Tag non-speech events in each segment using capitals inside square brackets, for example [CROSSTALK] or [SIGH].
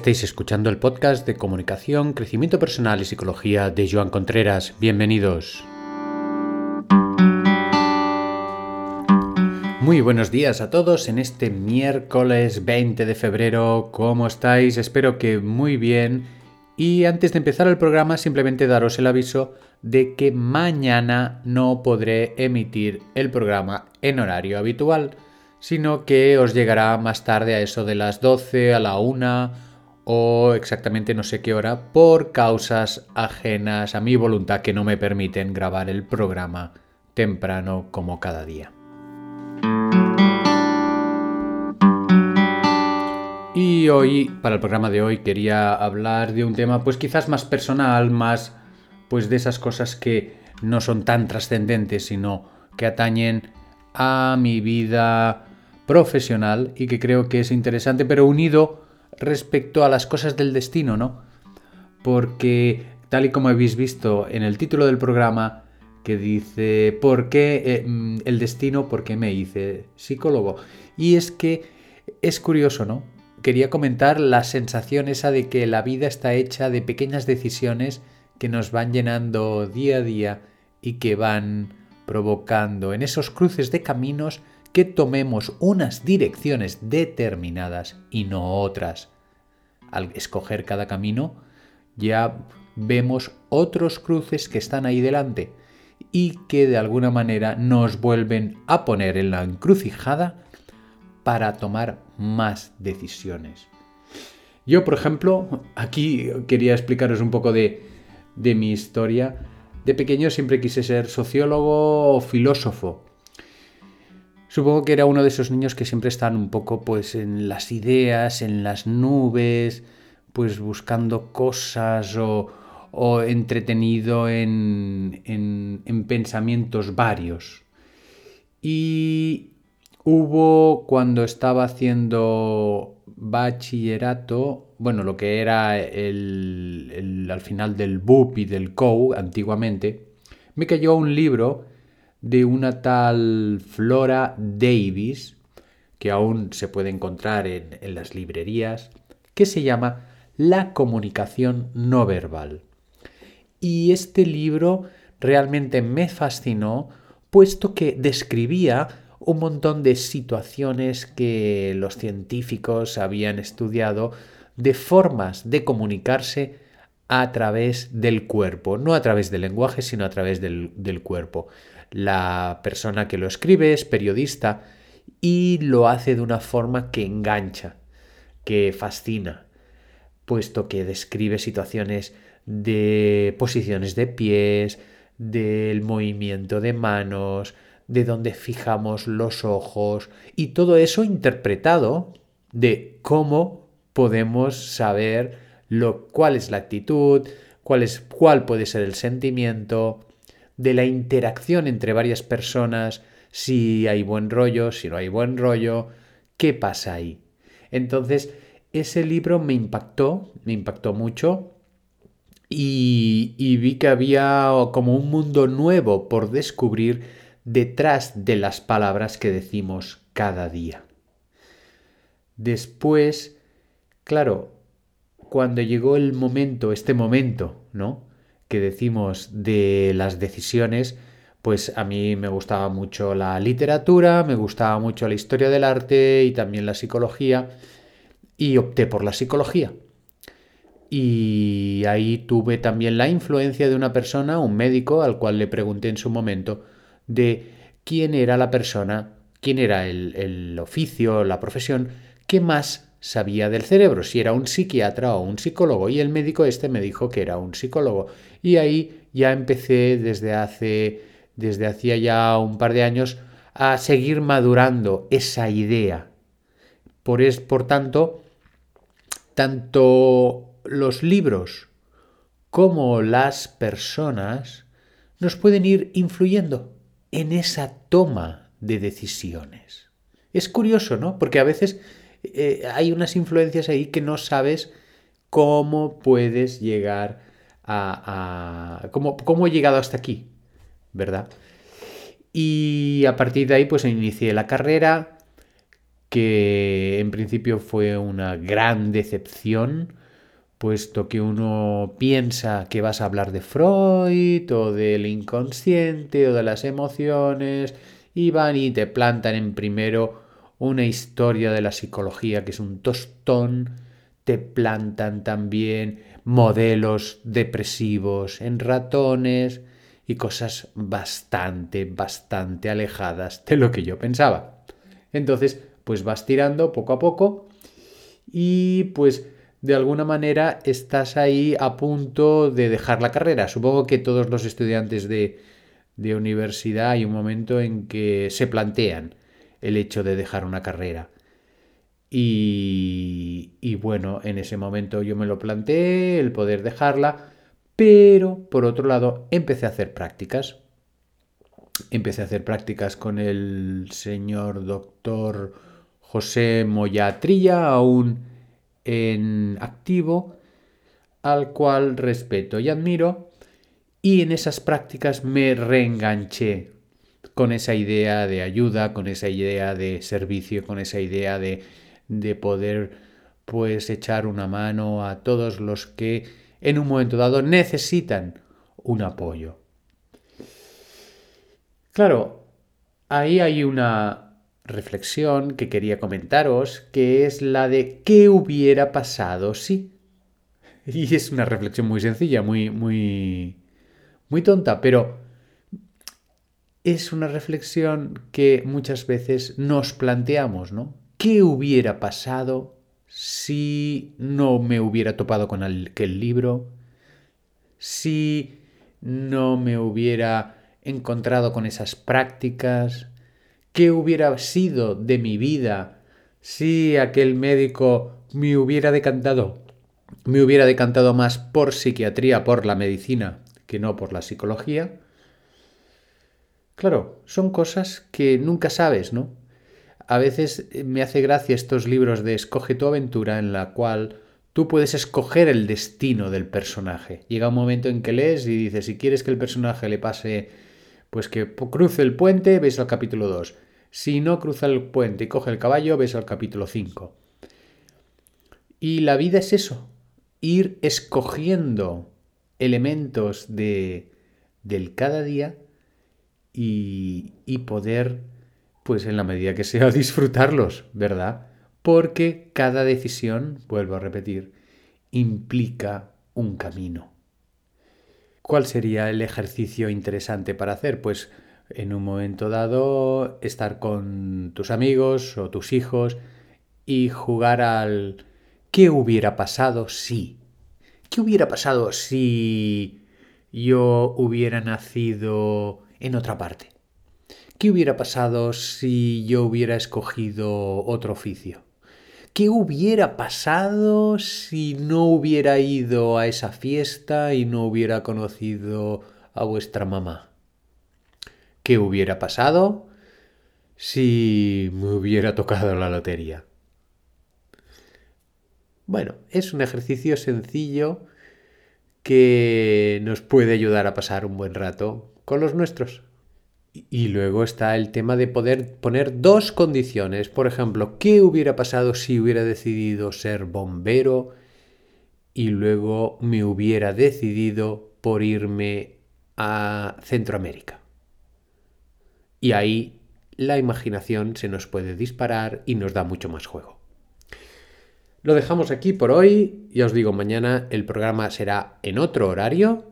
Estáis escuchando el podcast de comunicación, crecimiento personal y psicología de Joan Contreras. Bienvenidos. Muy buenos días a todos en este miércoles 20 de febrero. ¿Cómo estáis? Espero que muy bien. Y antes de empezar el programa, simplemente daros el aviso de que mañana no podré emitir el programa en horario habitual, sino que os llegará más tarde a eso de las 12, a la 1 o exactamente no sé qué hora, por causas ajenas a mi voluntad que no me permiten grabar el programa temprano como cada día. Y hoy, para el programa de hoy, quería hablar de un tema pues quizás más personal, más pues de esas cosas que no son tan trascendentes, sino que atañen a mi vida profesional y que creo que es interesante, pero unido respecto a las cosas del destino, ¿no? Porque tal y como habéis visto en el título del programa, que dice, ¿por qué eh, mm, el destino? ¿Por qué me hice psicólogo? Y es que es curioso, ¿no? Quería comentar la sensación esa de que la vida está hecha de pequeñas decisiones que nos van llenando día a día y que van provocando en esos cruces de caminos que tomemos unas direcciones determinadas y no otras. Al escoger cada camino, ya vemos otros cruces que están ahí delante y que de alguna manera nos vuelven a poner en la encrucijada para tomar más decisiones. Yo, por ejemplo, aquí quería explicaros un poco de de mi historia, de pequeño siempre quise ser sociólogo o filósofo. Supongo que era uno de esos niños que siempre están un poco pues en las ideas, en las nubes, pues buscando cosas o, o entretenido en, en, en pensamientos varios. Y hubo cuando estaba haciendo bachillerato, bueno, lo que era el, al final del BUP y del COU antiguamente, me cayó un libro de una tal Flora Davis, que aún se puede encontrar en, en las librerías, que se llama La comunicación no verbal. Y este libro realmente me fascinó, puesto que describía un montón de situaciones que los científicos habían estudiado de formas de comunicarse a través del cuerpo, no a través del lenguaje, sino a través del, cuerpo. La persona que lo escribe es periodista y lo hace de una forma que engancha, que fascina, puesto que describe situaciones de posiciones de pies, del movimiento de manos, de dónde fijamos los ojos y todo eso interpretado de cómo podemos saber lo, cuál es la actitud, cuál, es, cuál puede ser el sentimiento, de la interacción entre varias personas, si hay buen rollo, si no hay buen rollo, qué pasa ahí. Entonces, ese libro me impactó, me impactó mucho y, y vi que había como un mundo nuevo por descubrir detrás de las palabras que decimos cada día. Después, claro, cuando llegó el momento, este momento, ¿no? Que decimos de las decisiones, pues a mí me gustaba mucho la literatura, me gustaba mucho la historia del arte y también la psicología, y opté por la psicología. Y ahí tuve también la influencia de una persona, un médico, al cual le pregunté en su momento, de quién era la persona, quién era el, oficio, la profesión que más sabía del cerebro, si era un psiquiatra o un psicólogo. Y el médico este me dijo que era un psicólogo. Y ahí ya empecé desde hace, desde hacía ya un par de años, a seguir madurando esa idea. Por, es, por tanto, tanto los libros como las personas nos pueden ir influyendo en esa toma de decisiones. Es curioso, ¿no? Porque a veces eh, hay unas influencias ahí que no sabes cómo puedes llegar a... cómo, cómo, he llegado hasta aquí, ¿verdad? Y a partir de ahí pues inicié la carrera que en principio fue una gran decepción, puesto que uno piensa que vas a hablar de Freud o del inconsciente o de las emociones y van y te plantan en primero una historia de la psicología que es un tostón, te plantan también modelos depresivos en ratones y cosas bastante, bastante alejadas de lo que yo pensaba. Entonces, pues vas tirando poco a poco y pues de alguna manera estás ahí a punto de dejar la carrera. Supongo que todos los estudiantes de, de universidad hay un momento en que se plantean el hecho de dejar una carrera. Y, y, bueno, en ese momento yo me lo planteé, el poder dejarla, pero por otro lado empecé a hacer prácticas. Empecé a hacer prácticas con el señor doctor José Moyatrilla, aún en activo, al cual respeto y admiro, y en esas prácticas me reenganché con esa idea de ayuda, con esa idea de servicio, con esa idea de, de poder pues echar una mano a todos los que en un momento dado necesitan un apoyo. Claro, ahí hay una reflexión que quería comentaros, que es la de ¿qué hubiera pasado si? [LAUGHS] Y es una reflexión muy sencilla, muy, muy, muy tonta, pero es una reflexión que muchas veces nos planteamos, ¿no? ¿Qué hubiera pasado si no me hubiera topado con aquel libro? Si no me hubiera encontrado con esas prácticas? ¿Qué hubiera sido de mi vida si aquel médico me hubiera decantado? Me hubiera decantado más por psiquiatría, por la medicina, que no por la psicología. Claro, son cosas que nunca sabes, ¿no? A veces me hace gracia estos libros de Escoge tu aventura en la cual tú puedes escoger el destino del personaje. Llega un momento en que lees y dices, si quieres que el personaje le pase pues que cruce el puente, ves al capítulo 2. Si no cruza el puente y coge el caballo, ves al capítulo 5. Y la vida es eso, ir escogiendo elementos de, del cada día y, poder, pues en la medida que sea, [LAUGHS] disfrutarlos, ¿verdad? Porque cada decisión, vuelvo a repetir, implica un camino. ¿Cuál sería el ejercicio interesante para hacer? Pues en un momento dado estar con tus amigos o tus hijos y jugar al ¿qué hubiera pasado si? ¿Qué hubiera pasado si yo hubiera nacido en otra parte? ¿Qué hubiera pasado si yo hubiera escogido otro oficio? ¿Qué hubiera pasado si no hubiera ido a esa fiesta y no hubiera conocido a vuestra mamá? ¿Qué hubiera pasado si me hubiera tocado la lotería? Bueno, es un ejercicio sencillo que nos puede ayudar a pasar un buen rato con los nuestros. Y luego está el tema de poder poner dos condiciones. Por ejemplo, ¿qué hubiera pasado si hubiera decidido ser bombero y luego me hubiera decidido por irme a Centroamérica? Y ahí la imaginación se nos puede disparar y nos da mucho más juego. Lo dejamos aquí por hoy. Ya os digo, mañana el programa será en otro horario.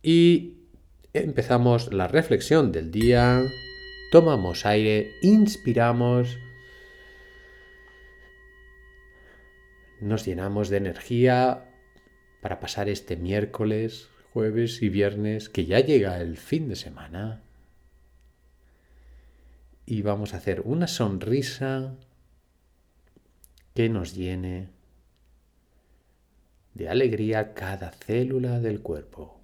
Y empezamos la reflexión del día, tomamos aire, inspiramos, nos llenamos de energía para pasar este miércoles, jueves y viernes, que ya llega el fin de semana. Y vamos a hacer una sonrisa que nos llene de alegría cada célula del cuerpo.